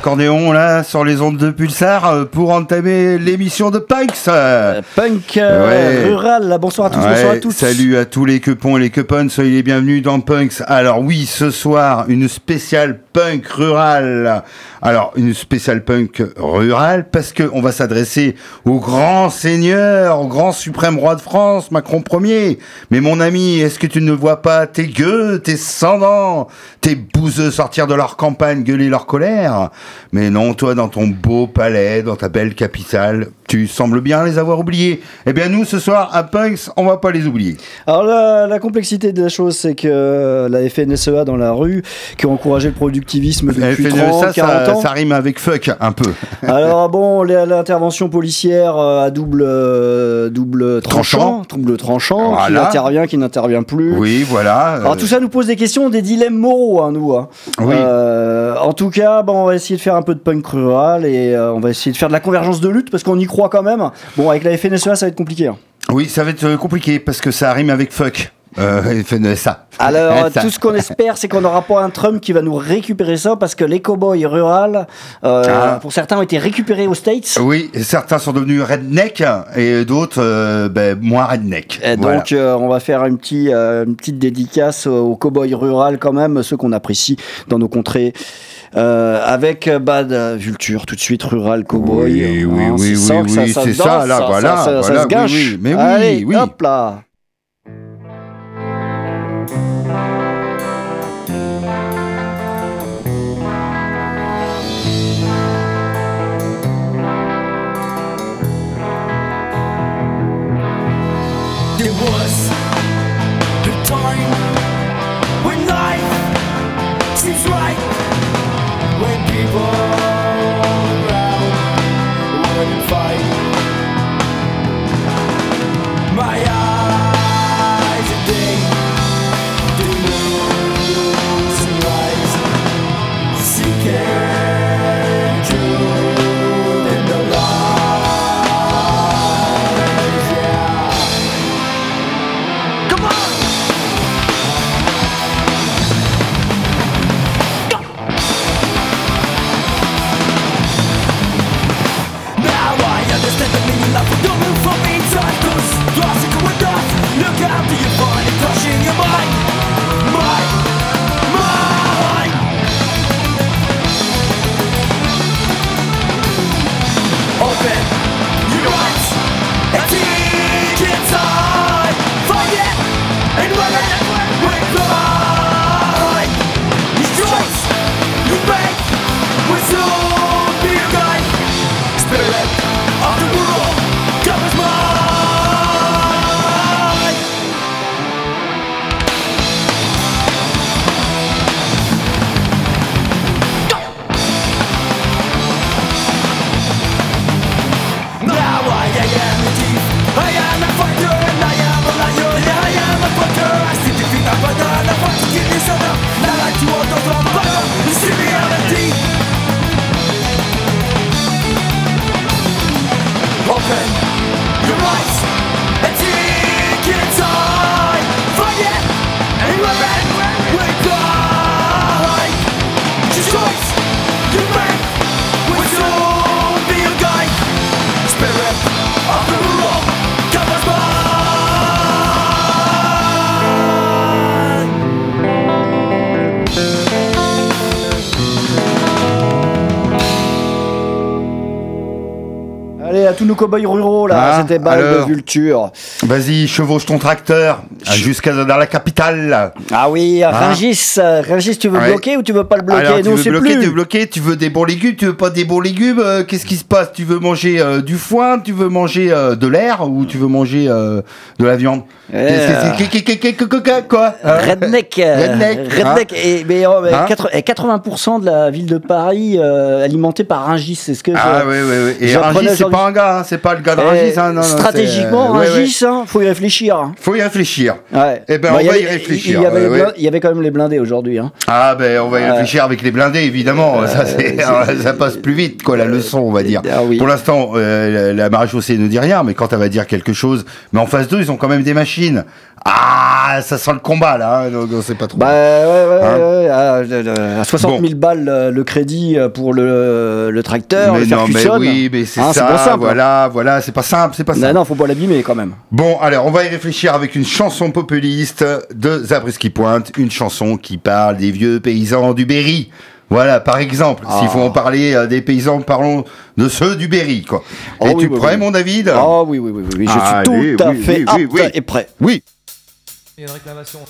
l'accordéon là sur les ondes de Pulsar euh, pour entamer l'émission de Punks. Euh, punk euh, rural, bonsoir à tous, bonsoir à tous. Salut à tous les quepons et les quepons, soyez les bienvenus dans Punks. Alors oui, ce soir, une spéciale punk rural. Alors, une spéciale punk rurale parce que on va s'adresser au grand seigneur, au grand suprême roi de France, Macron Ier. Mais mon ami, est-ce que tu ne vois pas tes gueux, tes sans tes bouseux sortir de leur campagne gueuler leur colère? Mais non, toi, dans ton beau palais, dans ta belle capitale, tu sembles bien les avoir oubliés. Eh bien, nous, ce soir, à Punks, on va pas les oublier. Alors, la, complexité de la chose, c'est que la FNSEA dans la rue, qui a encouragé le productivisme depuis 30, e 40 ans... Ça rime avec fuck, un peu. Alors, bon, l'intervention policière euh, à double, euh, double tranchant, double tranchant, qui intervient, qui n'intervient plus. Oui, voilà. Alors, tout ça nous pose des questions, des dilemmes moraux, hein, nous. Hein. Oui. Euh, en tout cas, bon, on va essayer de faire un peu de punk rural et on va essayer de faire de la convergence de lutte, parce qu'on y croit quand même. Bon, avec la FNSEA, ça va être compliqué. Hein. Oui, ça va être euh, compliqué parce que ça rime avec fuck. Euh, FNSA. Alors, tout ce qu'on espère, c'est qu'on n'aura pas un Trump qui va nous récupérer ça parce que les cowboys rurales, euh, ah. pour certains, ont été récupérés aux States. Oui, certains sont devenus redneck et d'autres ben, moins redneck. Et donc, on va faire une, petite, une petite dédicace aux cowboys rurales quand même, ceux qu'on apprécie dans nos contrées. Euh, avec Bad Vulture, tout de suite, Rural Cowboy. Oui, oui, hein, oui, oui, oui, c'est ça, là, voilà. Ça, voilà, se gâche. Mais oui, Allez, oui. hop là. Cow-boys ruraux là. Ah, C'était balle de alors vulture. Vas-y, chevauche ton tracteur jusqu'à dans la capitale. Ah oui, Rungis, euh, Rungis, tu veux Ouais. bloquer ou tu veux pas le bloquer? Alors, Nous, tu on veux bloquer, plus. tu veux bloquer, tu veux des bons légumes, tu veux pas des bons légumes, euh, qu'est-ce qui se passe? Tu veux manger euh, du foin, tu veux manger euh, de l'air ou tu veux manger euh, de la viande? Euh. Quoi? Hein Redneck, euh, Redneck, Redneck, et, mais, oh, mais Hein 80 et 80% de la ville de Paris euh, alimentée par Rungis, c'est ce que Ah oui, oui, oui. Et Rungis, c'est pas un gars, hein, c'est pas le gars de Eh, Rungis. hein, stratégiquement, euh. Rungis, faut y réfléchir. hein. Faut y réfléchir. Ouais. Eh ben, Bah, on va y avait- réfléchir, Il y, avait ouais. il y avait quand même les blindés aujourd'hui. Hein. Ah ben on va y réfléchir avec les blindés évidemment, ça, c'est- ça passe plus vite quoi la leçon on va dire. Ah oui. Pour l'instant euh, la, la maréchaussée ne dit rien mais quand elle va dire quelque chose, mais en face d'eux ils ont quand même des machines. Ah ça sent le combat là, hein, donc on sait pas trop. Bah ouais, ouais, Hein ouais, à, à- à 60 000 Bon. balles euh, le crédit euh, pour le, le tracteur, mais le non mais oui mais c'est Hein, c'est ça, pas simple. voilà voilà c'est pas simple c'est pas simple. Non, non, faut pas l'abîmer quand même. Bon, alors on va y réfléchir avec une chanson populiste de Zabriskie Pointe, une chanson qui parle des vieux paysans du Berry. Voilà, par exemple, s'il faut Ah. en parler euh, des paysans, parlons de ceux du Berry, quoi. Oh Et oui, tu oui, prêt, oui. mon David? Ah oui, oui, oui, oui, oui, je suis tout à fait apte oui, oui. et prêt. Oui. Il y a une réclamation.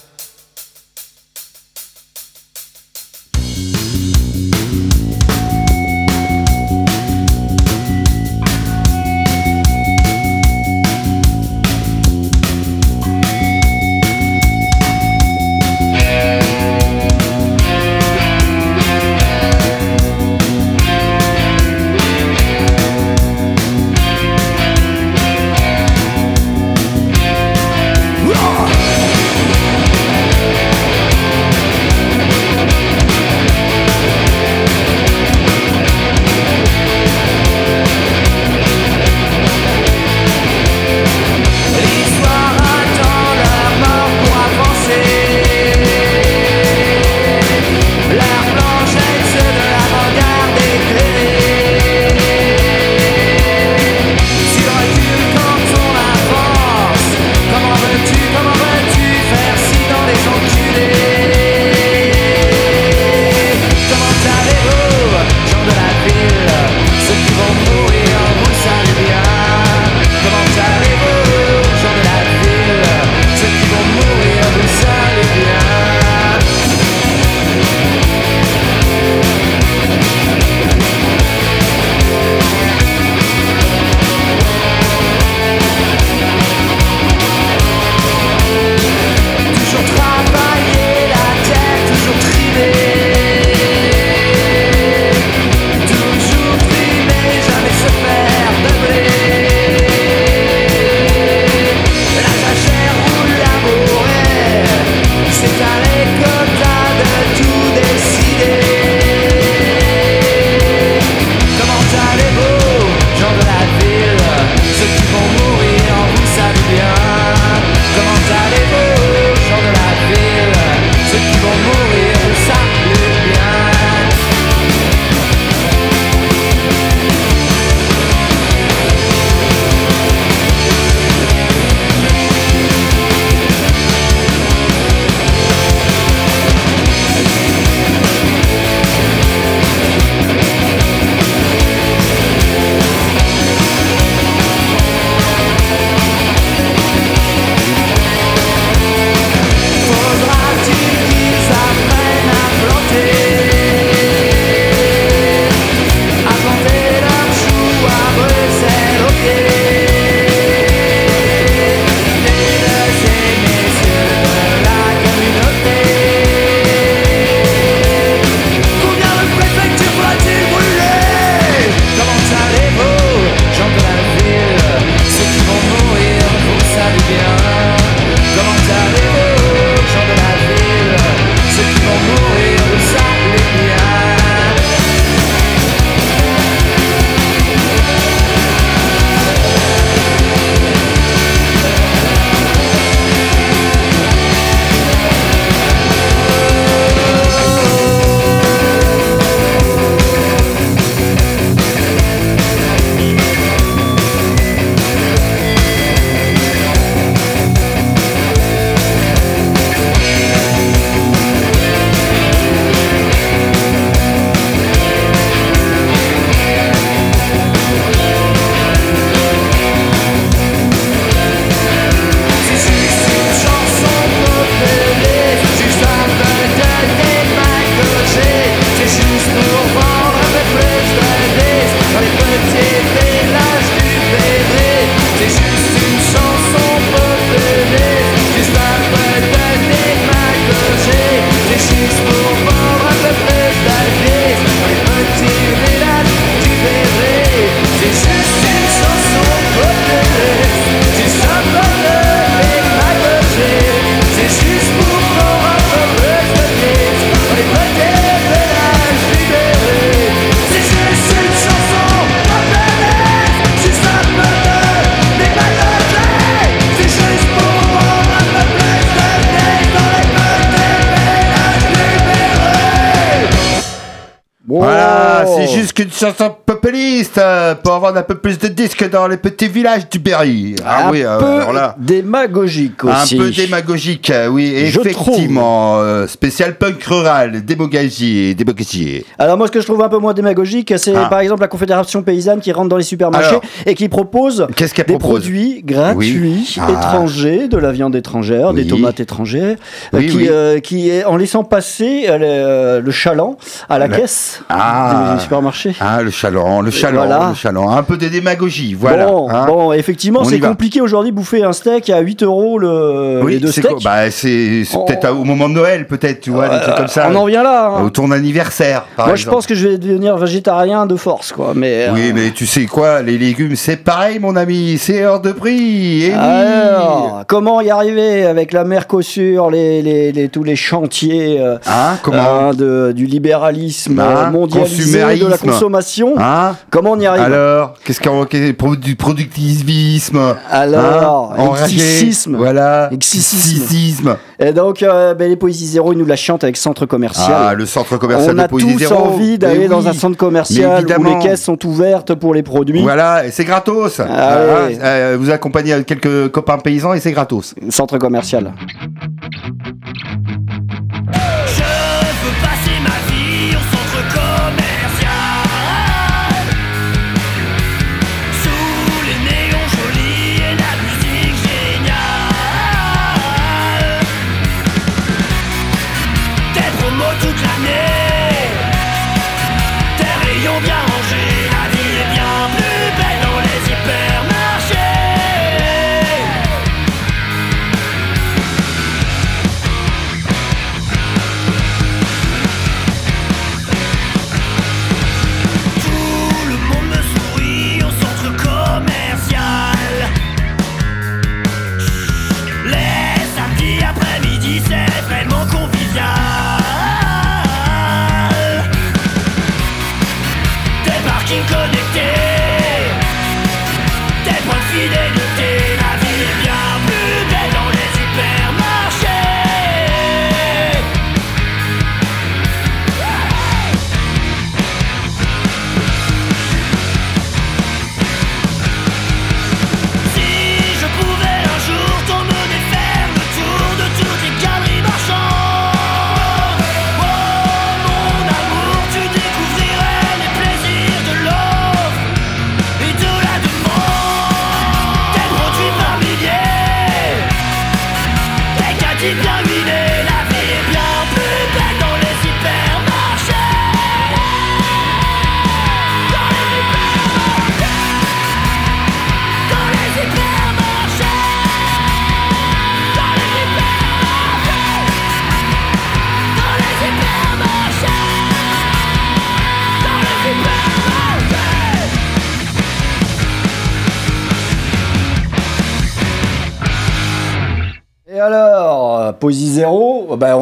Voilà, Oh. c'est populiste euh, pour avoir un peu plus de disques dans les petits villages du Berry. Ah un oui, euh, peu alors là. démagogique Un aussi. peu démagogique, oui, Je effectivement. euh, spécial punk rural, démagogie, démagogie. Alors moi, ce que je trouve un peu moins démagogique, c'est Ah. par exemple la Confédération paysanne qui rentre dans les supermarchés Alors, et qui propose des propose produits gratuits Oui. Ah. étrangers, de la viande étrangère, des tomates étrangères, Oui, qui, euh, qui en laissant passer le, le chaland à la caisse Ah. des supermarchés. Ah, le chaland, le chaland, Voilà. le chaland. Un peu de démagogie, voilà. bon, hein. bon, effectivement, c'est compliqué aujourd'hui bouffer un steak à 8 euros le, les deux c'est steaks. Bah, c'est On- peut-être au moment de Noël, peut-être, tu vois, des trucs comme ça. On en vient là. hein. Au ton anniversaire, par Moi, je pense que je vais devenir végétarien de force, quoi. Mais Oui, euh, mais tu sais quoi, les légumes, c'est pareil, mon ami, c'est hors de prix. Et oui. Comment y arriver avec la Mercosur, les, les, les- tous les chantiers euh, Hein, comment? de, du libéralisme Hein, euh, mondialisé de la consommation? Hein Comment on y arrive Alors, qu'est-ce qu'on pro- du productivisme Alors, hein, enragé, excicisme. Voilà. Excicisme. Et donc, euh, ben, les Poésies Zéro, ils nous la chantent avec centre commercial. Ah, le centre commercial on de a Poésie tous Zéro. envie d'aller dans un centre commercial où les caisses sont ouvertes pour les produits. Voilà, et c'est gratos. Ah Hein, ouais. euh, vous accompagnez quelques copains paysans et c'est gratos. Centre commercial.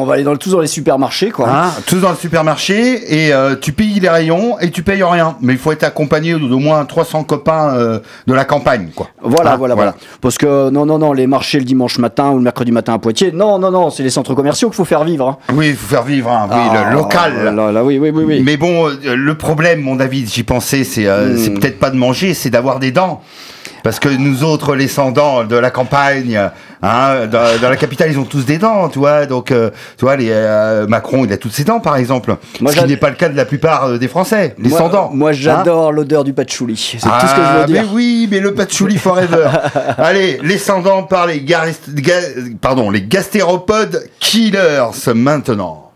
Va aller dans tous dans les supermarchés, quoi. Hein, tous dans le supermarché et euh, tu payes les rayons et tu payes rien. Mais il faut être accompagné d'au moins 300 copains euh, de la campagne, quoi. Voilà, Hein, voilà, voilà. Parce que non, non, non, les marchés le dimanche matin ou le mercredi matin à Poitiers, non, non, non, c'est les centres commerciaux qu'il faut faire vivre. hein. Oui, il faut faire vivre, oui, Ah, le local. Là, là, oui, oui, oui, oui. Mais bon, euh, le problème, mon David, j'y pensais, c'est Hmm. c'est peut-être pas de manger, c'est d'avoir des dents. Parce que nous autres, les sans-dents de la campagne, hein, dans, dans la capitale, ils ont tous des dents, tu vois. Donc, euh, tu vois, les, euh, Macron, il a toutes ses dents, par exemple. Moi, Ce qui n'est pas le cas de la plupart euh, des Français, les moi, sans-dents. Moi, hein. j'adore l'odeur du patchouli. C'est tout ce que je Ah, veux dire. Mais oui, mais le patchouli forever. Allez, les sans-dents par les, ga- pardon, les gastéropodes killers maintenant.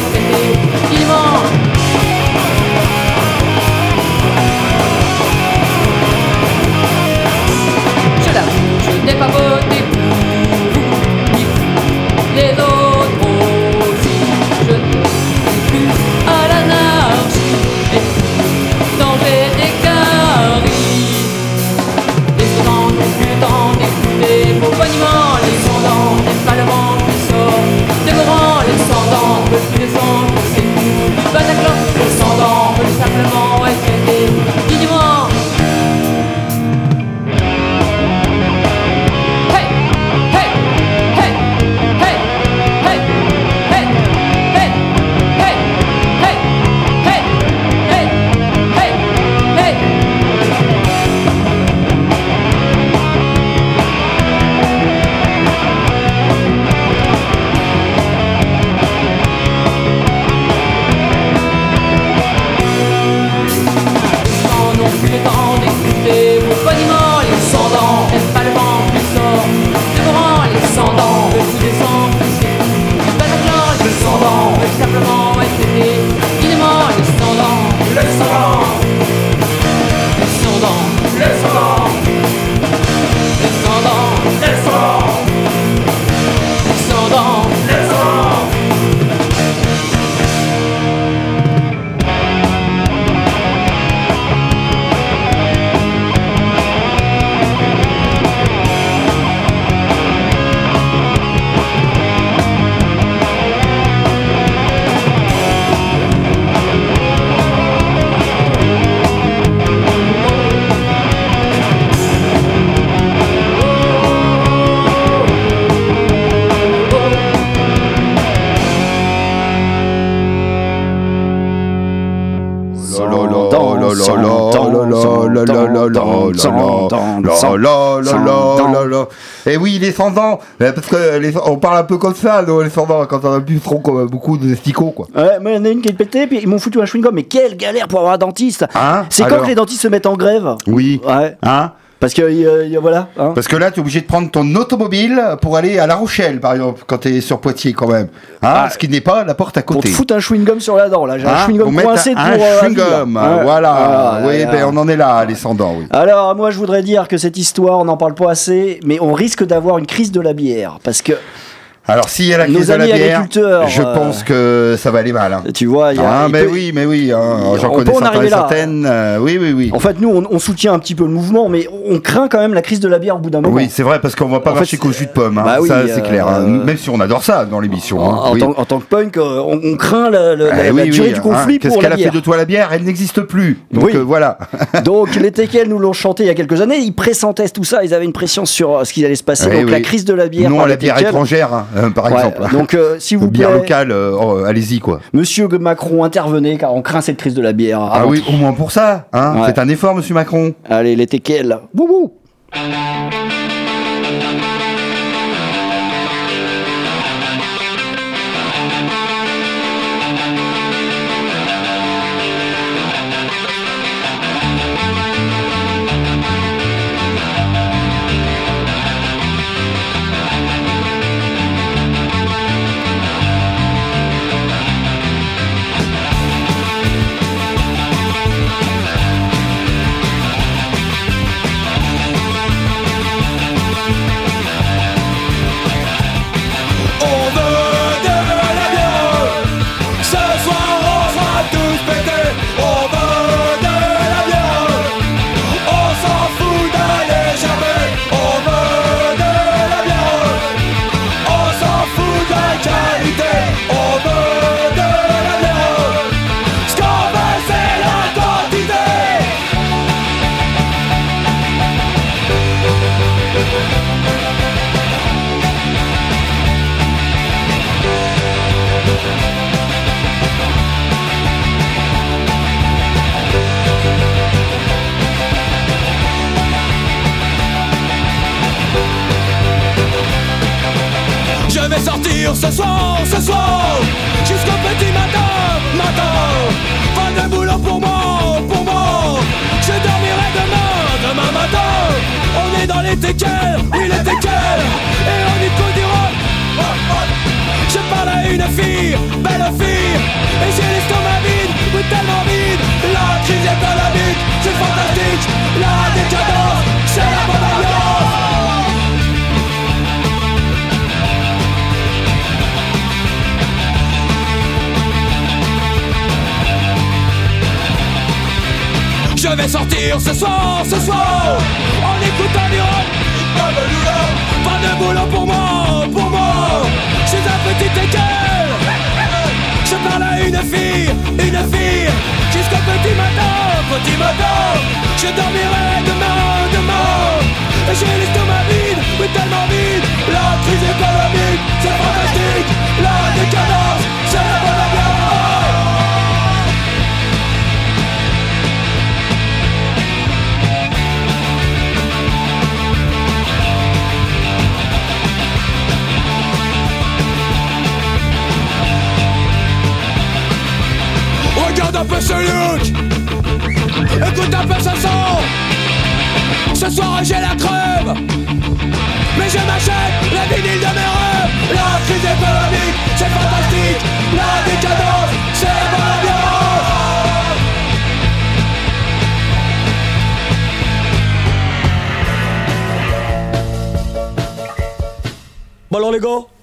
life Et oui, les sans-dents, parce que les- on parle un peu comme ça, nous, les sans-dents, quand on a bu trop comme beaucoup de sticots, quoi. Ouais, moi, il y en a une qui est pétée, puis ils m'ont foutu un chewing-gum. Mais quelle galère pour avoir un dentiste Hein C'est quand Alors que les dentistes se mettent en grève? Oui. Ouais. Hein Parce que, euh, y a- voilà. hein. Parce que là, tu es obligé de prendre ton automobile pour aller à La Rochelle, par exemple, quand tu es sur Poitiers, quand même. Hein Ah. Ce qui n'est pas la porte à Pour côté. te foutre un chewing-gum sur la dent, là. J'ai Hein un chewing-gum Pour mettre coincé pour un vie, là. chewing-gum, voilà. Ah, oui, là, là. ben, on en est là, les sans-dents, oui. Alors, moi, je voudrais dire que cette histoire, on n'en parle pas assez, mais on risque d'avoir une crise de la bière. Parce que, Alors, s'il y a la crise de la bière, agriculteurs, je euh, pense que ça va aller mal. hein. tu vois, il y a. Ah, mais peut- oui, mais oui, hein, j'en connais certains certaines. euh, oui, oui, oui. En fait, nous, on, on soutient un petit peu le mouvement, mais on craint quand même la crise de la bière au bout d'un moment. Oui, c'est vrai, parce qu'on va pas En marcher qu'au jus de pomme, hein. bah oui, ça c'est euh, clair. Même si on adore ça dans l'émission. En, en tant, en tant que punk, on, on craint la, la- Eh la oui, durée du conflit Qu'est-ce pour qu'elle la a fait de toi la bière? Elle n'existe plus. Donc voilà. Donc les TKL nous l'ont chanté il y a quelques années, ils pressentaient tout ça, ils avaient une pression sur ce qui allait se passer. Eh donc la crise de la bière. non à la bière étrangère, par Ouais, exemple. Donc euh, s'il vous bière locale, euh, oh, allez-y quoi. Monsieur Macron intervenez car on craint cette crise de la bière. Ah oui, au moins pour ça. Hein. Ouais. Faites un effort, Monsieur Macron. Allez les TKL. Wouhou ce soir, ce soir. Jusqu'au petit matin, matin. Pas de boulot pour moi, pour moi. Je dormirai demain, demain matin. On est dans les teckels, oui les Et on y coule du rock Je parle à une fille, belle fille. Et j'ai l'estomac vide, oui tellement vide Je vais sortir ce soir, ce soir. En écoutant du rock Pas de boulot pour moi, pour moi. Je suis un petit équerre Je parle à une fille, une fille. Jusqu'au petit matin, petit matin. Je dormirai demain, demain. Et j'ai l'estomac vide, oui tellement vide La crise économique, c'est fantastique. La décadence, c'est la bonne ambiance un peu ce look. Écoute un peu ce son. Ce soir j'ai la crève Mais je m'achète la vinyle de mes rêves. La crise économique, c'est fantastique. La décadence, c'est bonne ambiance Bon alors les gars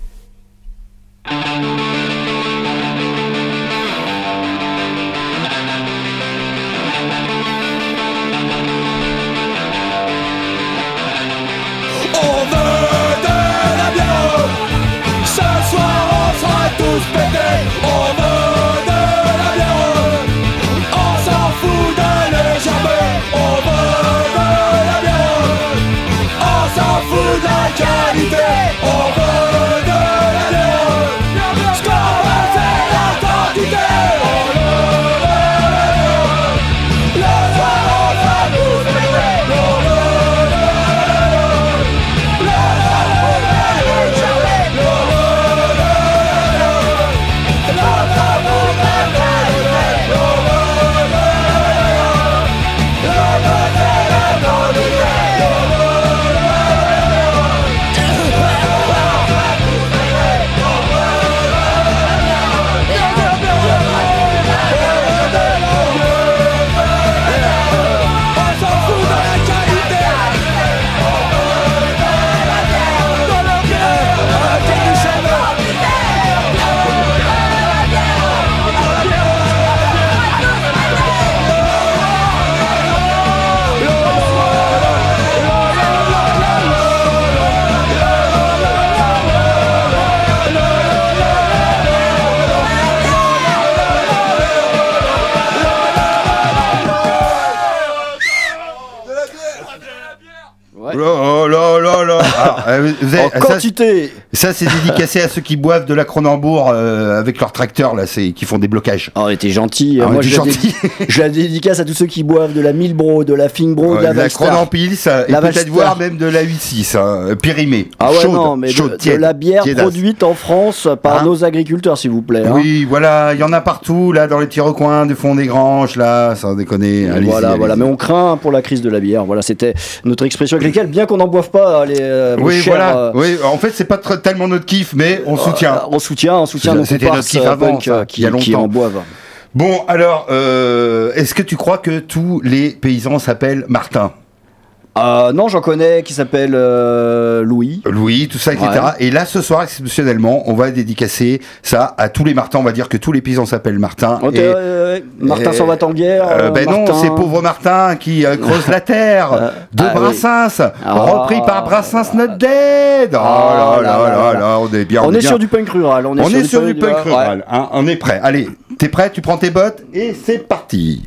En ça, c'est dédicacé à ceux qui boivent de la Cronenbourg euh, avec leur tracteur, là, c'est qui font des blocages. Oh, t'es gentil. Ah, Moi, t'es je la, gentil. dédi- je la dédicace à tous ceux qui boivent de la Milbro, de la Fingbro, de Ouais, la de la. Cronenpils, ça, et La peut-être voir même de la 8-6, hein, périmée. Ah ouais, chaude, non, mais de- chaude, de, tiède, la bière produite en France par Hein nos agriculteurs, s'il vous plaît. hein. Oui, voilà, il y en a partout, là, dans les petits recoins du fond des granges, là, sans déconner. Allez-y, voilà, voilà. Mais on craint pour la crise de la bière. Voilà, c'était notre expression avec laquelle, bien qu'on n'en boive pas, les, euh, Oui, chers, voilà. euh, Oui, en fait, c'est pas tr- tellement notre kiff, mais on soutient. euh, on soutient, on soutient C'était notre kiff euh, avant, ça, euh, il y a qui, qui en boivent. Bon, alors, euh, est-ce que tu crois que tous les paysans s'appellent Martin? Euh, non, j'en connais qui s'appelle euh, Louis. Louis, tout ça, etc. Ouais. Et là, ce soir, exceptionnellement, on va dédicacer ça à tous les Martins. On va dire que tous les paysans s'appellent Martin. Oh, Et- euh, Martin s'en va en guerre. Ben non, c'est pauvre Martin qui euh, creuse la terre Euh, de ah. Brassens, Ah. repris par Brassens Not Dead. Oh Ah là là là là là on est bien. On est bien. sur du punk rural. On est, On est sur du du punk ouais. rural, hein, on est prêt. Allez, t'es prêt, tu prends tes bottes et c'est parti.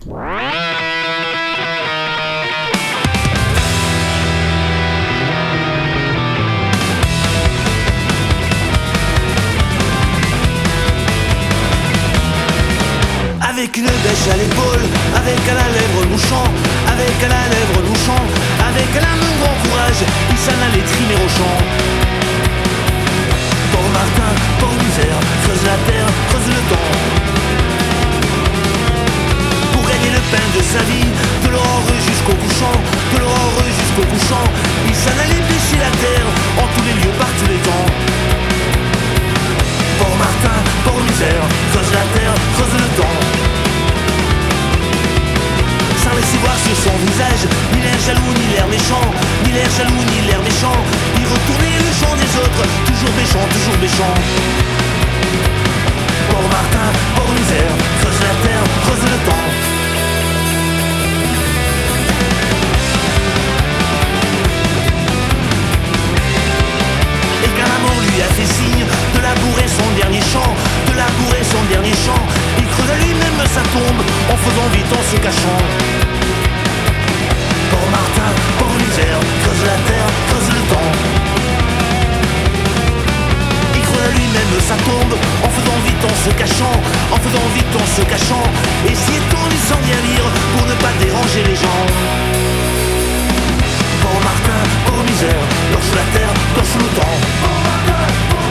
Sa de l'aurore jusqu'au couchant, de l'aurore jusqu'au couchant, il s'en allait pêcher la terre, en tous les lieux, par tous les temps. Pauvre Martin, pauvre misère, creuse la terre, creuse le temps. Sans laisser voir sur son visage Ni l'air jaloux, ni l'air méchant. Ni l'air jaloux, ni l'air méchant. Il retournait le chant des autres. Toujours méchant, toujours méchant. Pauvre Martin, pauvre misère Creuse la terre, creuse le temps Et quand la mort lui a fait signe De labourer son dernier champ De labourer son dernier champ. Il creusa lui-même sa tombe En faisant vite en se cachant. Pauvre Martin, pauvre misère Creuse la terre, creuse le temps. Il creusa lui-même sa tombe En faisant vite en se cachant En faisant vite en se cachant. Et s'y étendit sans bien lire Pour ne pas déranger les gens. Pauvre Martin, pauvre misère, torche la terre, torche le temps.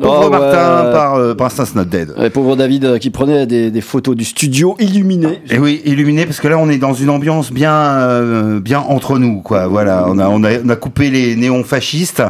Pauvre Oh, Martin ouais. par euh, Instance Not Dead. Pauvre David euh, qui prenait des, des photos du studio illuminé. Et oui, illuminé parce que là on est dans une ambiance bien euh, bien entre nous quoi. Voilà, on a on a on a coupé les néons fascistes.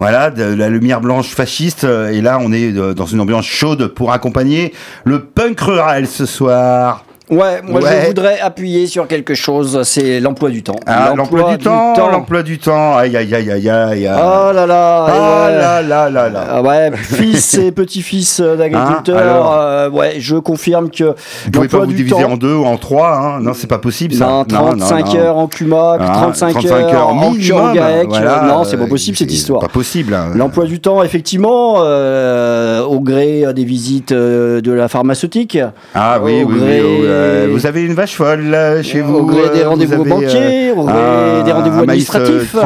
Voilà, de la lumière blanche fasciste euh, et là on est dans une ambiance chaude pour accompagner le punk rural ce soir. Ouais, moi Ouais. je voudrais appuyer sur quelque chose, c'est l'emploi du temps. Ah, l'emploi du, temps, l'emploi du temps. Aïe aïe aïe aïe aïe. Oh là là, Ah ouais. là là là là. Ah ouais, fils et petits-fils euh, Hein, d'agriculteurs, alors euh, ouais, je confirme que Vous pouvez pas vous du diviser temps- en deux ou en trois, hein. Non, c'est pas possible ça. Non, 35 non, non. heures en CUMAC, Ah, 35, 35 heures, en. GAEC. Voilà, non, c'est pas possible cette histoire. Pas possible. hein. L'emploi du temps, effectivement, euh, au gré des visites de la pharmaceutique, Ah oui, au oui, oui, gré- oh, euh, vous avez une vache folle chez vous. au gré des euh, rendez-vous banquiers, au gré des rendez-vous euh, administratifs. euh,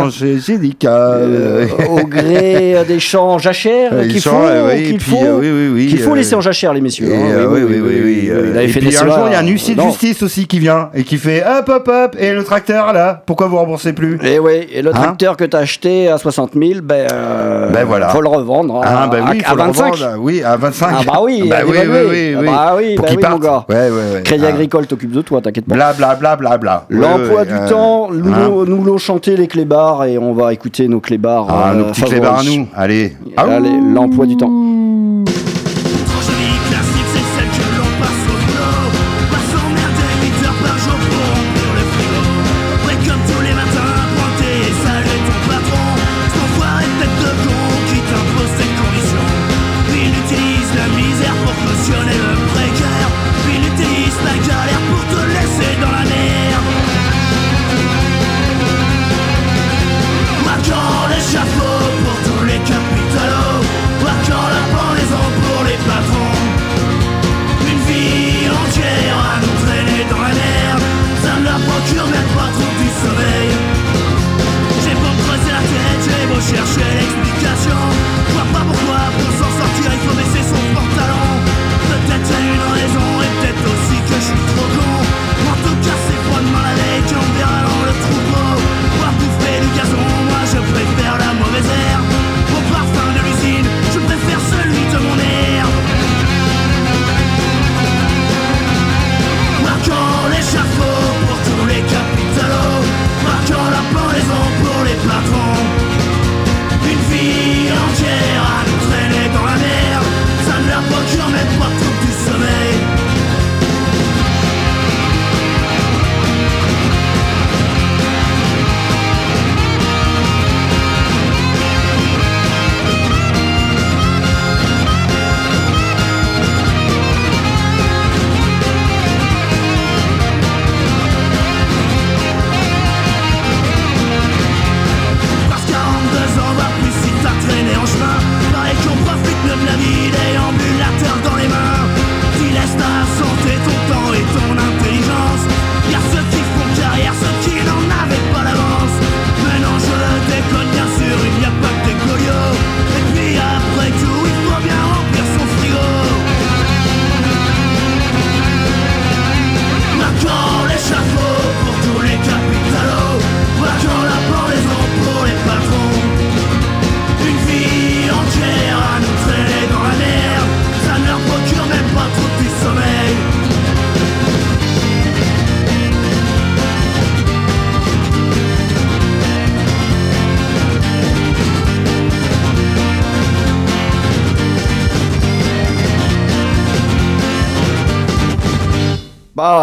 euh, au gré euh, des champs jachères euh, qu'il faut, euh, qu'il faut, euh, qu'il faut euh, laisser en jachère, les messieurs. et, hein. euh, oui, oui, oui, euh, et puis un jour, il y a un huissier de justice aussi qui vient et qui fait hop, hop, hop, et le tracteur là, pourquoi vous remboursez plus Et oui, et le Hein tracteur que t'as acheté à 60 000, ben, euh, Ben voilà. faut le revendre hein, Ah ben oui, à, faut à le 25. revendre, oui, à 25. Ah bah oui, bah oui, oui, oui, Ah oui. bah oui, Pour bah qu'il parte. gars. Ouais, ouais, ouais. Crédit Ah. Agricole t'occupe de toi, t'inquiète pas. Bla bla bla bla bla. L'emploi du euh, temps, nous, hein. l'ont chanté les clébards et on va écouter nos clébards. Ah, euh, nos petits favoris. clébards à nous. Allez. Allez, l'emploi du temps.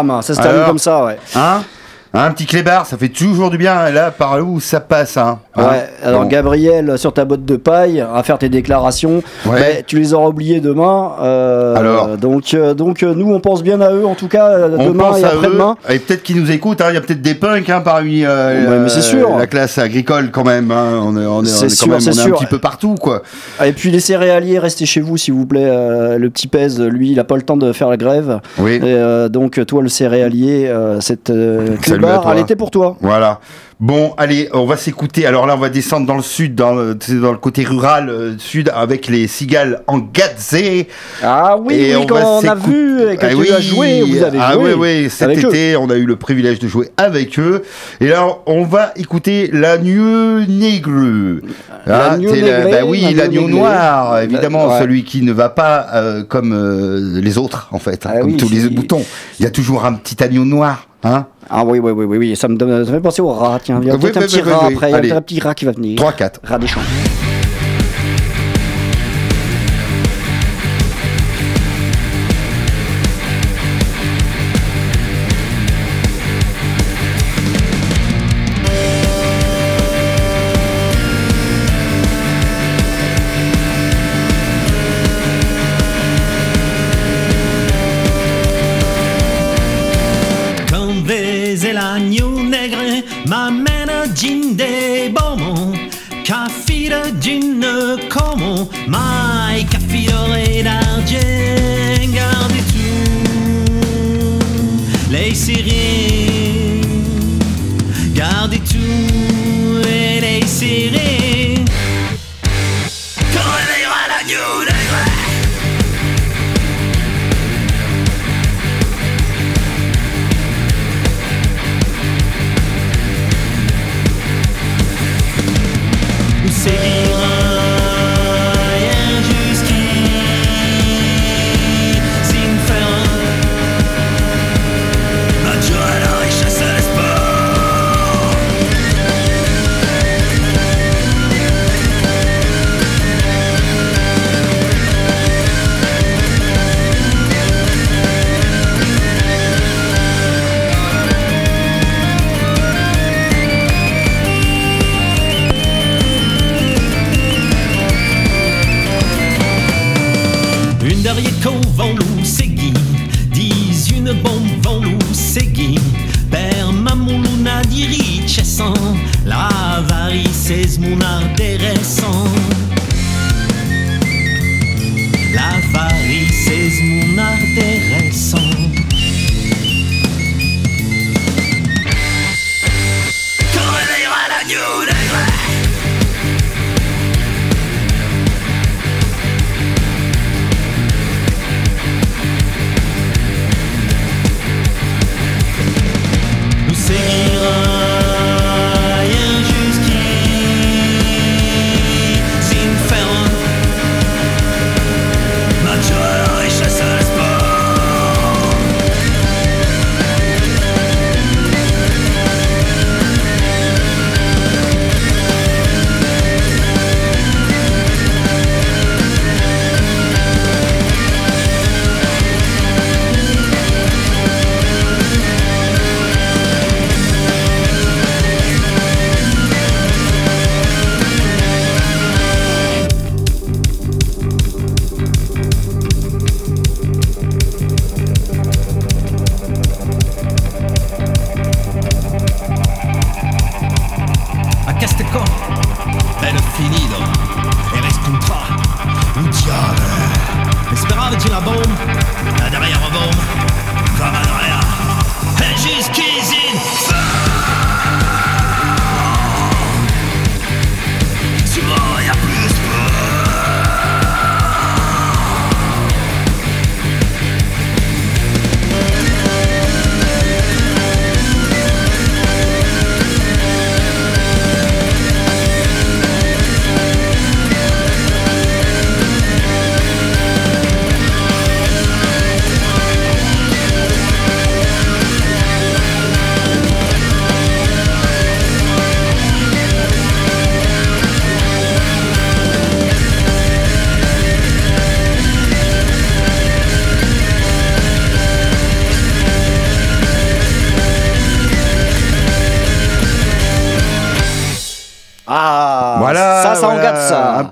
Bam, ça se termine Alors comme ça, ouais. Hein? Un petit clébard, ça fait toujours du bien. Là, par où ça passe, hein? Hein? Ouais, alors Bon. Gabriel, sur ta botte de paille, à faire tes déclarations, Ouais. tu les auras oubliées demain. euh, Alors Donc, euh, donc euh, nous, on pense bien à eux, en tout cas, On demain pense et après-demain. et peut-être qu'ils nous écoutent. hein. Il y a peut-être des punks hein, parmi euh, Ouais, mais c'est sûr. la classe agricole quand même. hein. On est, on est, on est sûr, quand même c'est on est sûr. un petit peu partout, quoi. Et puis les céréaliers, restez chez vous, s'il vous plaît. le petit pèse, lui, il a pas le temps de faire la grève. Oui. Et, donc, toi, le céréalier, cette à toi. elle était pour toi. Voilà. Bon, allez, on va s'écouter. Alors là, on va des- descendre dans le sud, dans le, dans le côté rural euh, sud, avec les cigales en Gadzé. Ah oui, Et oui, on quand on a vu, et quand Ah tu oui, as joué, vous avez ah joué. oui, oui, cet eux. été, on a eu le privilège de jouer avec eux. Et là, on va écouter l'agneau c'est la- négré, bah oui, l'agneau noir, évidemment, Ouais. celui qui ne va pas euh, comme euh, les autres, en fait, hein, Ah comme oui, tous les boutons. Il y a toujours un petit agneau noir, hein Ah oui, oui, oui, oui, oui, ça me, donne, ça me fait penser au rat, tiens, il y a Oui, peut-être oui, un petit rat après, il y a un petit rat qui va venir. 3-4. Rat des champs. Nous diable. Speravi la bombe, la derrière bombe,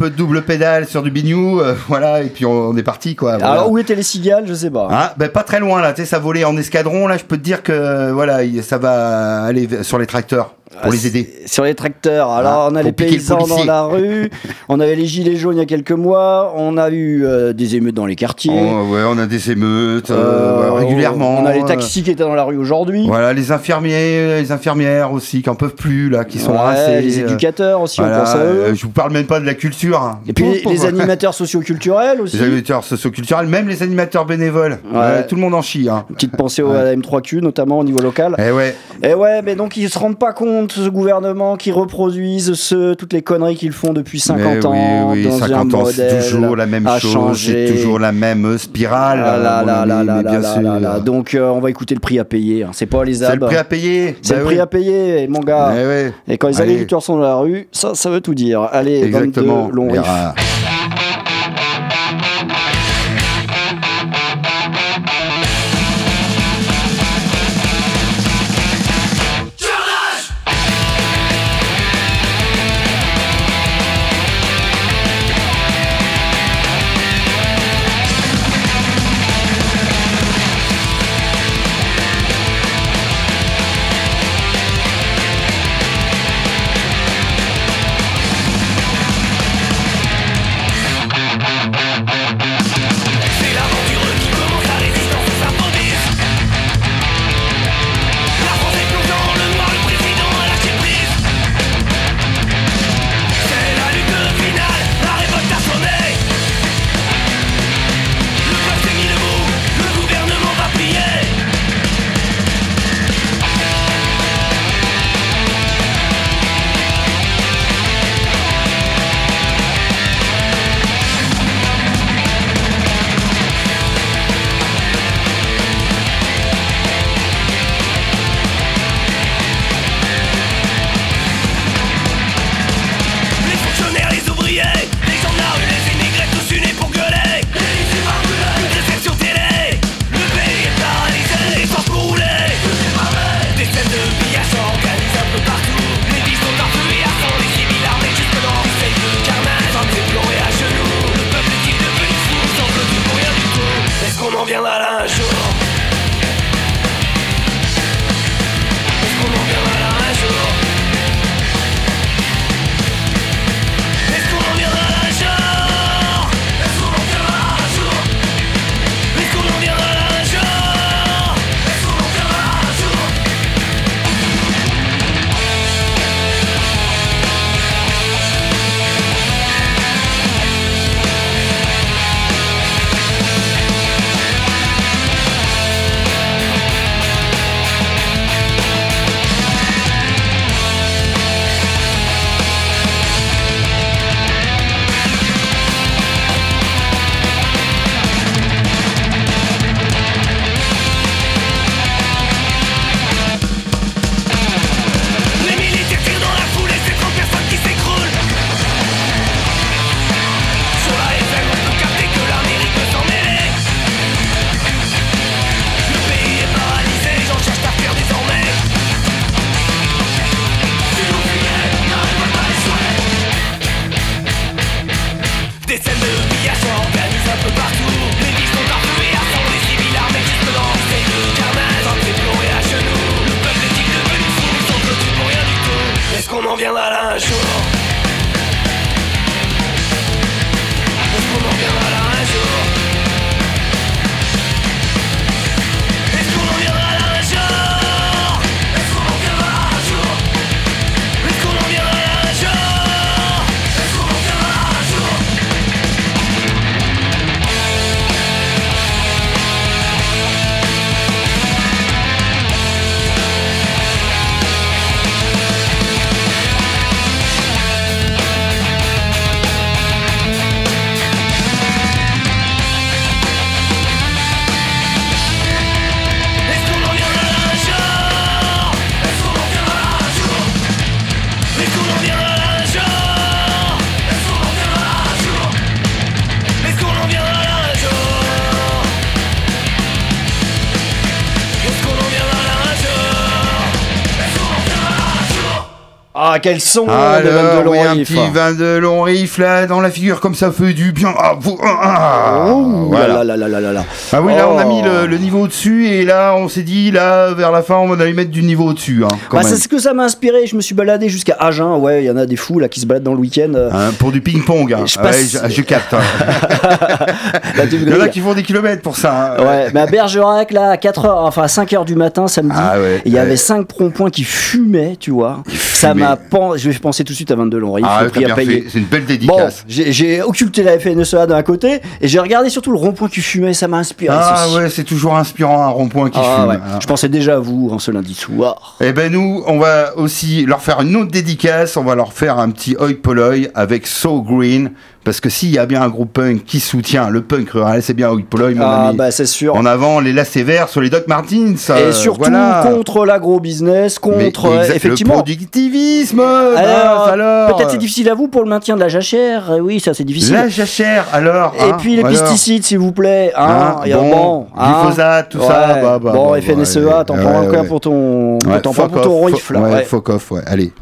peu de double pédale sur du bignou, euh, voilà, et puis on, on est parti, quoi. voilà. Alors, où étaient les cigales Je sais pas. Ah, ben pas très loin là, tu sais, ça volait en escadron là, je peux te dire que voilà, il- ça va aller sur les tracteurs. Pour les aider. Sur les tracteurs. Alors, Ah, on a les le paysans dans la rue, on avait les gilets jaunes il y a quelques mois, on a eu euh, des émeutes dans les quartiers. Oh, ouais, on a des émeutes euh, Euh, ouais, régulièrement. On a les taxis qui étaient dans la rue aujourd'hui. Voilà, les infirmiers, les infirmières aussi, qui en peuvent plus, là, qui sont Ouais, les éducateurs aussi, voilà, on pense à eux. je vous parle même pas de la culture. hein. Et puis les, animateurs socioculturels aussi. Les animateurs socioculturels, même les animateurs bénévoles. Ouais. Tout le monde en chie. Hein. Petite pensée à la M3Q, notamment au niveau local. Eh ouais, Et ouais, mais donc ils se rendent pas compte, ce gouvernement, qui reproduisent ce, toutes les conneries qu'ils font depuis 50 Mais ans. oui, oui, dans 50 un ans, c'est toujours la même chose, c'est toujours la même spirale. Ah. Donc euh, on va écouter le prix à payer. hein. C'est pas les C'est le prix à payer. C'est Bah le prix à payer, mon gars. Et quand les agriculteurs sont dans la rue, ça, ça veut tout dire. Allez, Exactement. 22, long Les quel son de Alors, Van de oui, un petit vin de long riff là dans la figure comme ça fait du bien. Ah, vous- ah, Ouh voilà. là là là là là. Ah oui, là on a Oh. mis le, le niveau au-dessus et là on s'est dit là vers la fin on va aller mettre du niveau au-dessus. Hein, Bah, c'est ce que ça m'a inspiré. Je me suis baladé jusqu'à Agen. Ouais, il y en a des fous là qui se baladent dans le week-end. euh. Hein, pour du ping-pong. Hein. Je Ouais, passe- je, je capte. hein. Il y en a qui font des kilomètres pour ça. hein. Ouais, mais à Bergerac, là, à 4 heures, enfin à 5 heures du matin, samedi, Ah ouais, il y ouais. avait 5 ronds-points qui fumaient, tu vois. Ça m'a Je vais penser tout de suite à 22 Longrif, Ah. C'est une belle Bon, dédicace. j'ai j'ai occulté la FNSEA d'un côté et j'ai regardé surtout le rond-point qui fumait, ça m'a inspiré. ah ceci. ouais, c'est toujours inspirant un rond-point qui Ah fume. ouais. hein. Je pensais déjà à vous en ce lundi soir. Eh ben nous, on va aussi leur faire une autre dédicace. On va leur faire un petit oi polloi avec So Green, parce que s'il y a bien un groupe punk qui soutient le punk rural, c'est bien oi polloi, mon Ah ami. bah c'est sûr. En avant les lacets verts sur les Doc Martens. Et euh, surtout voilà. contre l'agro-business, Mais contre exact- effectivement. le productivisme. Alors, alors, peut-être c'est difficile à vous pour le maintien de la jachère. Eh Oui, ça c'est difficile. La jachère, alors. Et hein, puis les alors. pesticides, s'il vous plaît. Hein, Hein, bon, glyphosate, tout ça, Ouais. bah, bah, bon, bah, FNSEA, ouais, t'en prends encore ouais. pour ton, t'en prends pour ton fuck- là. Ouais, off, ouais, allez.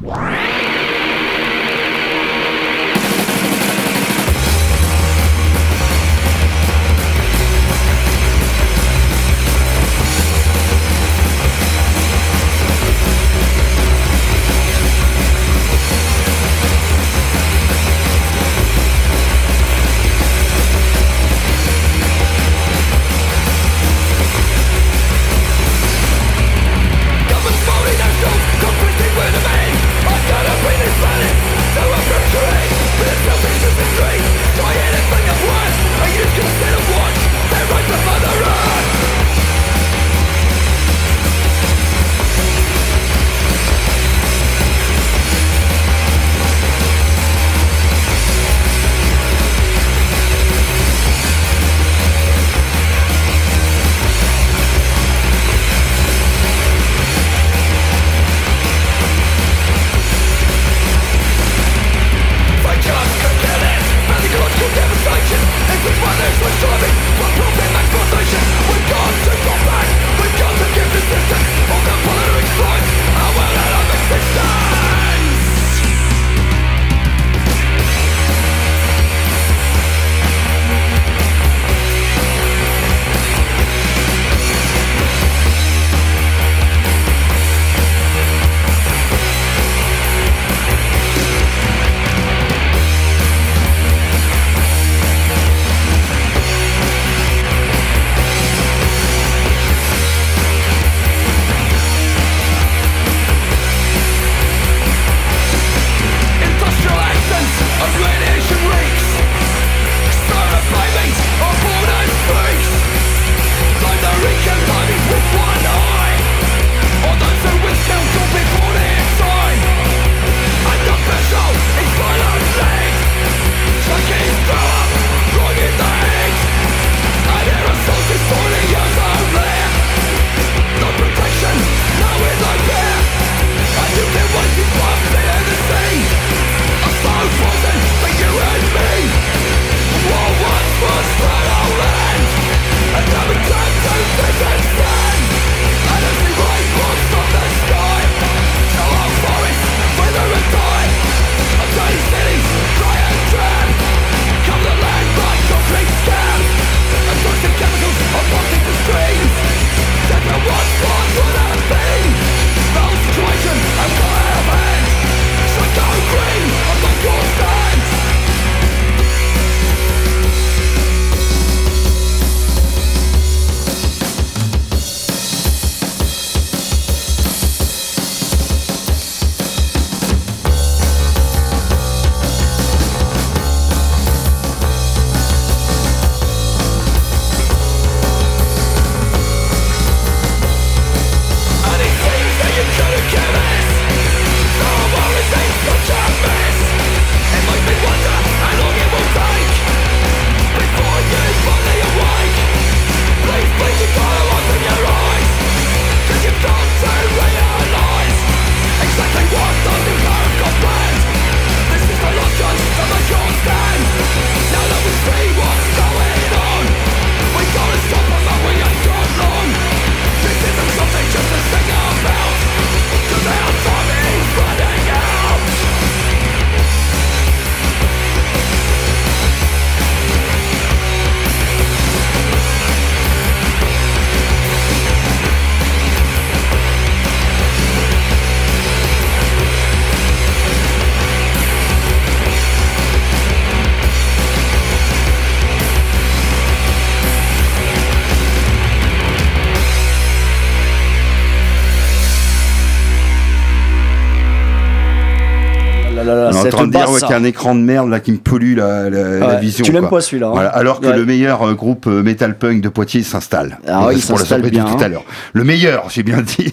Train te de dire ouais, qu'il y a un écran de merde là qui me pollue la, la- la vision. tu l'aimes pas, celui-là, hein Voilà, alors que Ouais. le meilleur euh, groupe euh, metal punk de Poitiers s'installe. Ah oui, il s'installe tout à hein. l'heure. Le meilleur, j'ai bien dit.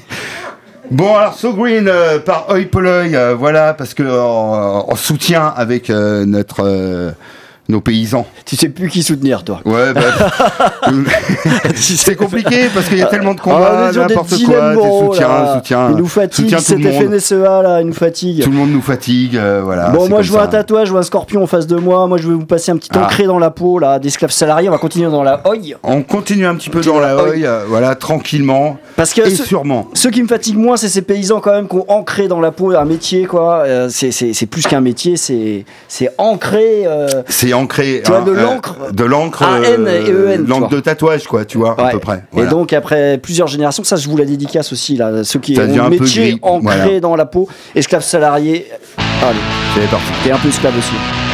Bon alors So Green euh, par Oi Polloi, euh, voilà parce que en, en soutien avec euh, notre euh, nos paysans. Tu sais plus qui soutenir, toi. Ouais, bah, c'est compliqué parce qu'il y a tellement de combats, Ah, n'importe quoi, moraux, là. soutiens, Il nous fatigue, cet le monde. FNSEA, là, il nous fatigue. Tout le monde nous fatigue, euh, voilà. Bon, moi je vois ça. un tatouage, je vois un scorpion en face de moi. Moi je vais vous passer un petit Ah. ancré dans la peau là, d'esclaves salariés. On va continuer dans la oi. On continue un petit peu dans la oi, euh, voilà, tranquillement Parce que et ce- sûrement. ceux qui me fatiguent moins, c'est ces paysans quand même qui ont ancré dans la peau un métier quoi. Euh, c'est- plus qu'un métier, c'est c'est ancré. euh, C'est ancré. Tu vois, hein, de euh, l'encre. de l'encre. E-N, tu L'encre de tatouage, quoi, tu vois, à peu près. Et donc après plusieurs générations, ça je vous la dédicace aussi là, ceux qui ont un métier ancré voilà. dans la peau, esclaves salariés. Allez, c'est parti. t'es un peu esclave aussi.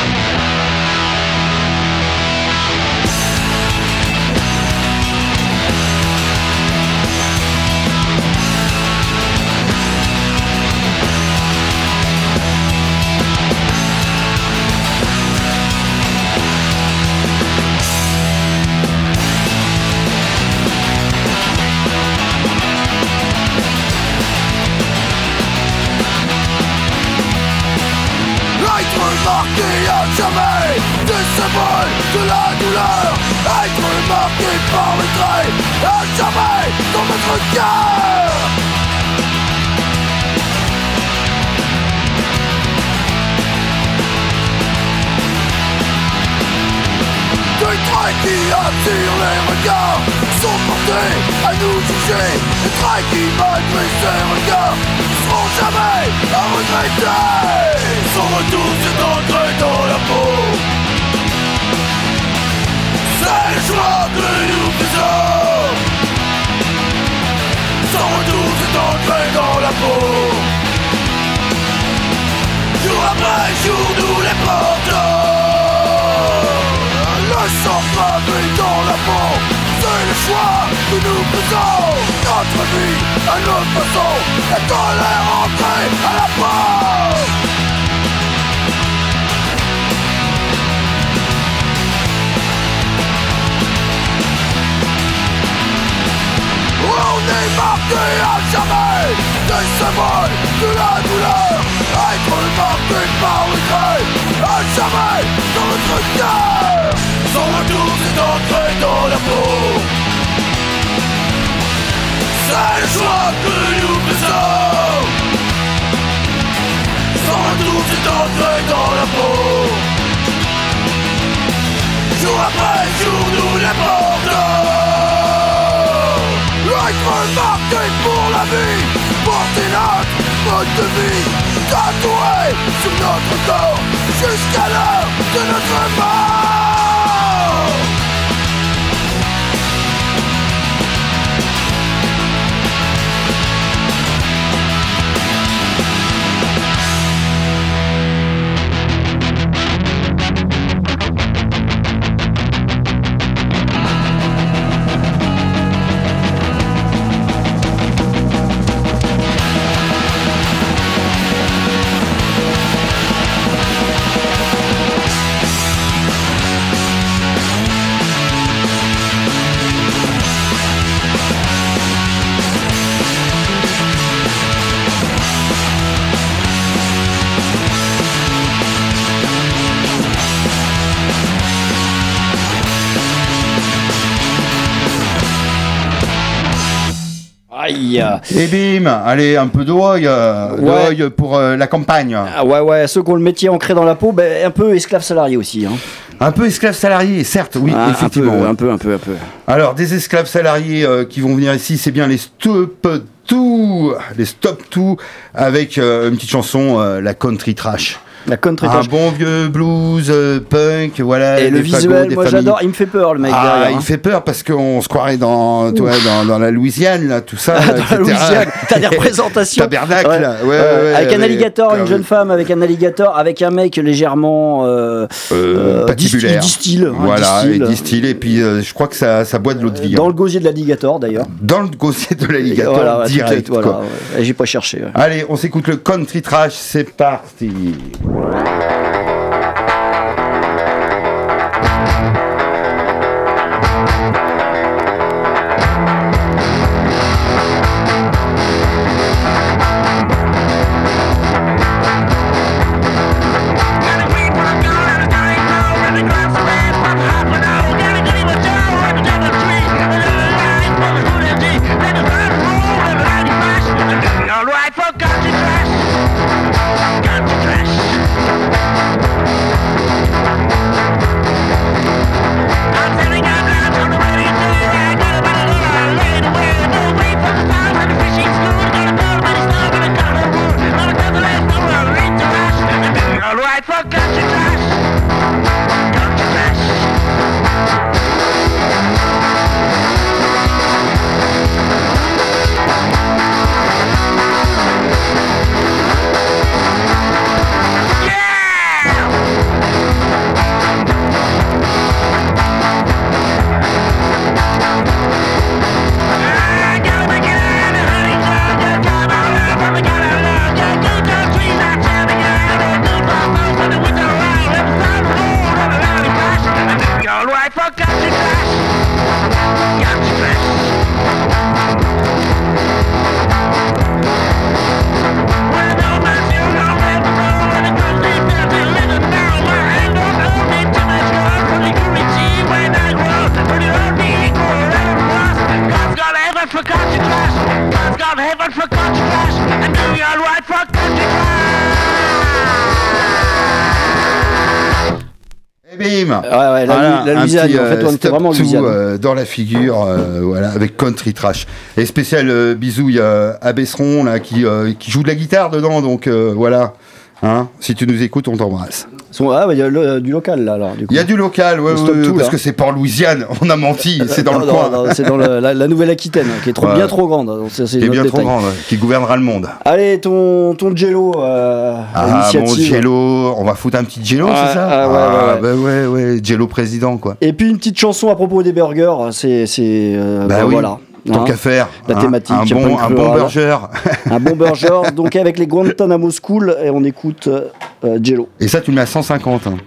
Jamais dans notre cœur. Des traits qui attirent les regards sont portés à nous juger. Des traits qui malgré ces regards ne seront jamais à regretter. Son retour s'est ancré dans la peau. C'est le choix que nous faisons Son retour s'est ancré dans la peau. Jour après jour nous les portons Le sang gravé dans la peau. C'est le choix que nous faisons. Notre vie à notre façon. Et colère entrée à la peau? On est marqué à jamais des symboles de la douleur Être marqué par le trait à jamais dans notre cœur Son retour s'est ancré dans la peau C'est le choix que nous faisons Son retour s'est ancré dans la peau Jour après jour nous les Marqué pour la vie Porter notre mode de vie. Tatoué sur notre corps Jusqu'à l'heure de notre mort Et bim, allez, un peu de oi, euh, Ouais. pour euh, la campagne. Ah ouais, ouais, ceux qui ont le métier ancré dans la peau, ben, un peu esclaves salariés aussi. Hein. Un peu esclaves salariés, certes, oui, Ah, effectivement. Un peu, ouais. un peu, un peu, un peu. Alors, des esclaves salariés euh, qui vont venir ici, c'est bien les Stop Tout, les Stop Tout, avec euh, une petite chanson, la country trash. La country Un trash. bon vieux blues, euh, punk, voilà. Et le visuel, moi j'adore, il me fait peur le mec Ah, derrière. il hein. fait peur parce qu'on se croirait dans, dans, dans la Louisiane, là, tout ça. là, Dans la. Louisiane, t'as des représentations. Tabernacle, Ouais. là. Ouais, Ouais, ouais, ouais, avec un alligator, une jeune femme avec un alligator, avec un mec légèrement euh, Euh, euh, patibulaire. distille, hein, Voilà, distille. et distille, et puis euh, je crois que ça, ça boit de l'eau de vie. Dans hein. le gosier de l'alligator d'ailleurs. Dans le gosier de l'alligator, Voilà, direct. voilà. J'ai pas cherché. Allez, on s'écoute le country trash, c'est parti. Thank you. Louisiane, petit, en fait, euh, on était vraiment en to, Louisiane. euh, dans la figure, euh, voilà, avec Country Trash. Et spécial euh, bisouille euh, à Besseron, là, qui, euh, qui joue de la guitare dedans, donc euh, voilà. Hein, si tu nous écoutes, on t'embrasse. Son- Ah, il y a le- euh, du local là alors. Il y a du local, ouais, ouais, parce là. que c'est pas en Louisiane, on a menti, c'est dans Non, le non, coin. non, c'est dans le- la, la Nouvelle-Aquitaine, qui est trop, Ouais. bien trop grande. c'est- c'est qui est bien trop grande, qui gouvernera le monde. Allez, ton, ton Jello, euh, Ah, mon. Jello, on va foutre un petit Jello, Ah, c'est ça ah, ouais, ouais, bah ouais, ouais, Jello président, quoi. Et puis une petite chanson à propos des burgers, c'est. c'est, euh, Bah bah, oui, Voilà. Tant Hein. qu'à faire. La hein, thématique, Un bon, un burger. Un bon burger, donc avec les Guantanamo School, et on écoute euh, Jello. Et ça, tu le mets à 150. hein.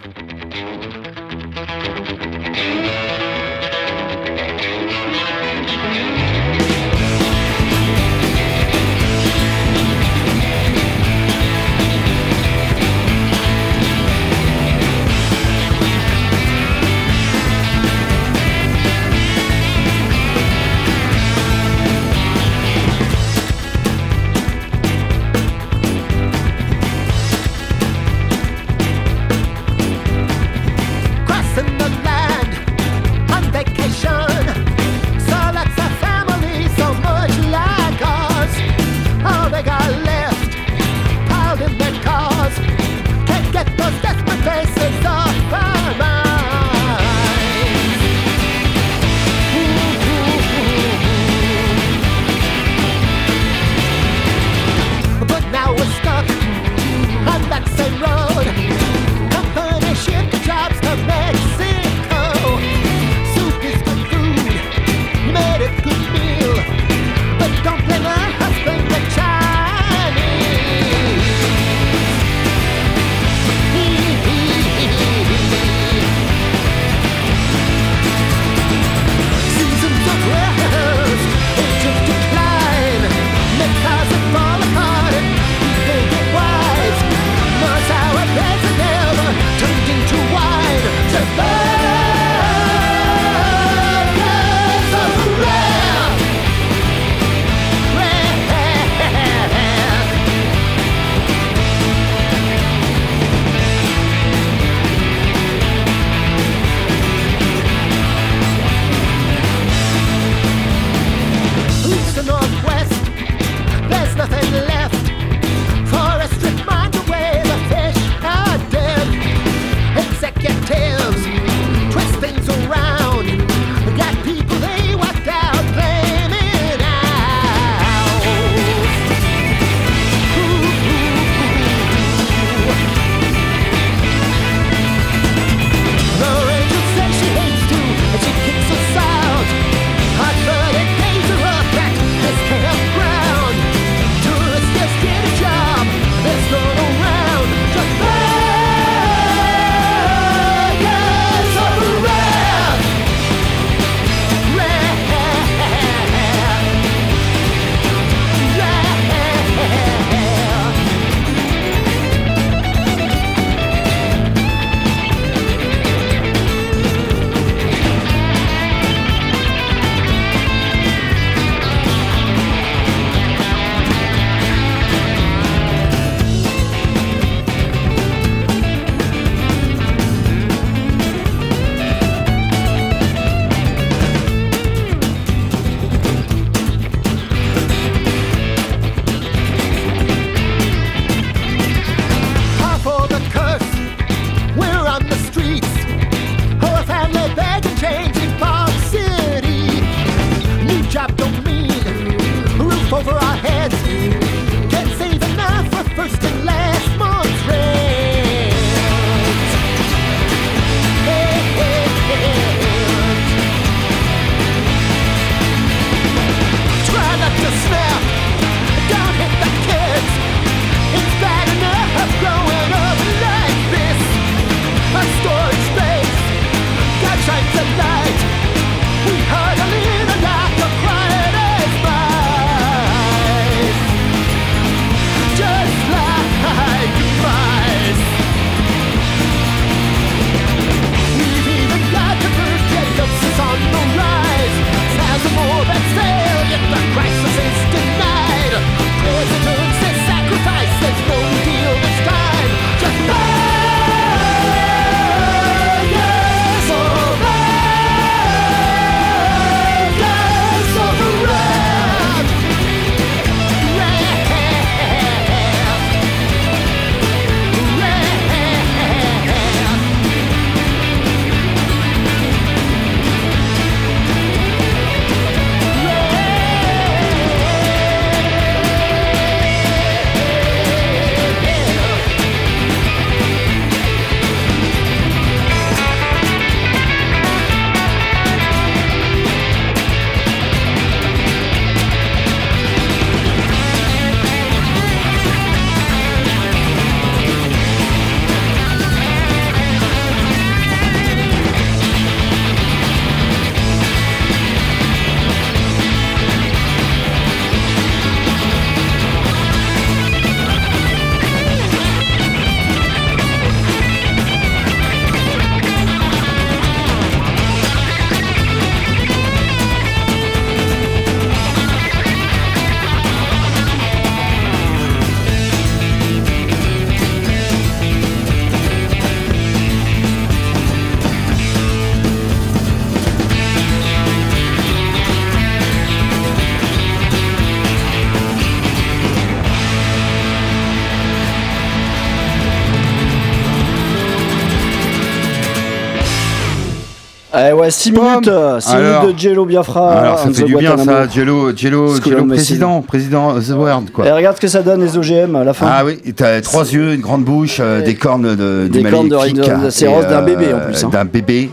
Ouais, 6 Pomme. minutes, 6 Alors. minutes de Jello Biafra. Alors, ça fait du bien, ça. Jello, Jello, président, président of the world, quoi. Et regarde ce que ça donne les OGM à la fin. Ah oui, t'as trois yeux, une grande bouche, euh, des cornes de, Des cornes de électrique, rhinocéros et, d'un bébé, en plus, hein. D'un bébé.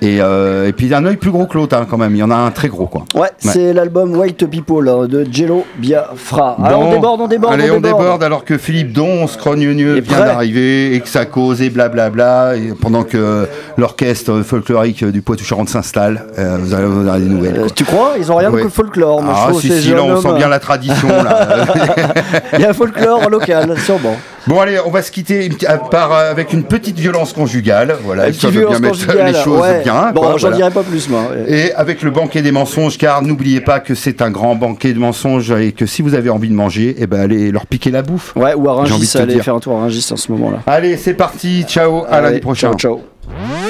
Et, euh, et puis un œil plus gros que l'autre, hein, quand même. Il y en a un très gros, quoi. Ouais, c'est l'album White People hein, de Jello Biafra. Alors Bon, on déborde, on déborde, Allez, on déborde. alors que Philippe Don, scrogneux, vient d'arriver et que ça cause et blablabla. Et pendant que l'orchestre folklorique du Poitou-Charentes s'installe, euh, vous allez vous aurez des nouvelles. Euh, quoi. tu crois? Ils ont rien Ouais. que le folklore. Moi, je Ah, trouve si, si, là, on sent bien la tradition, là. Il y a un folklore local, sûrement. Bon allez, on va se quitter part, euh, avec une petite violence conjugale, voilà, histoire de bien mettre les choses ouais. bien. Bon, j'en voilà. dirai pas plus, moi. Et avec le banquet des mensonges, car n'oubliez pas que c'est un grand banquet de mensonges et que si vous avez envie de manger, eh ben allez leur piquer la bouffe. Ouais, ou à J'ai envie de Rungis, allez faire un tour à Rungis en ce moment-là. Allez, c'est parti, ciao, à lundi prochain. Ciao, ciao.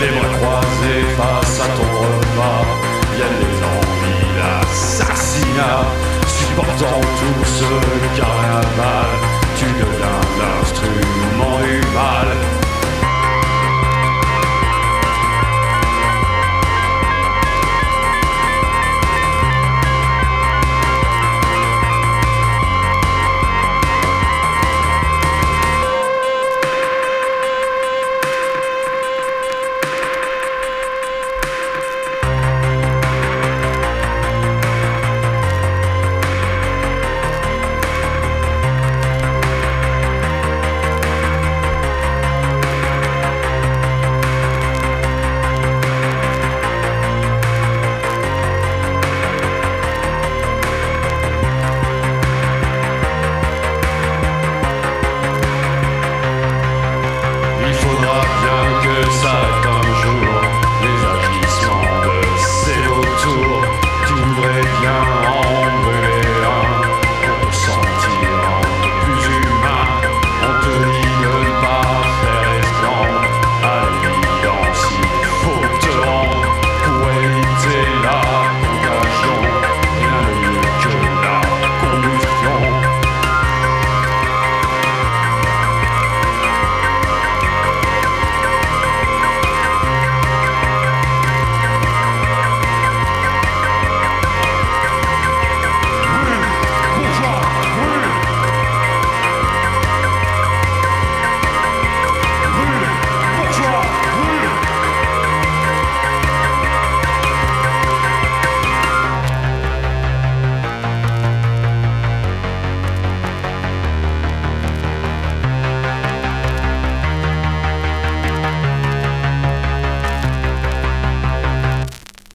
Les bras croisés face à ton repas, viennent les envies, l'assassinat, supportant tout ce carnaval, tu deviens l'instrument du mal.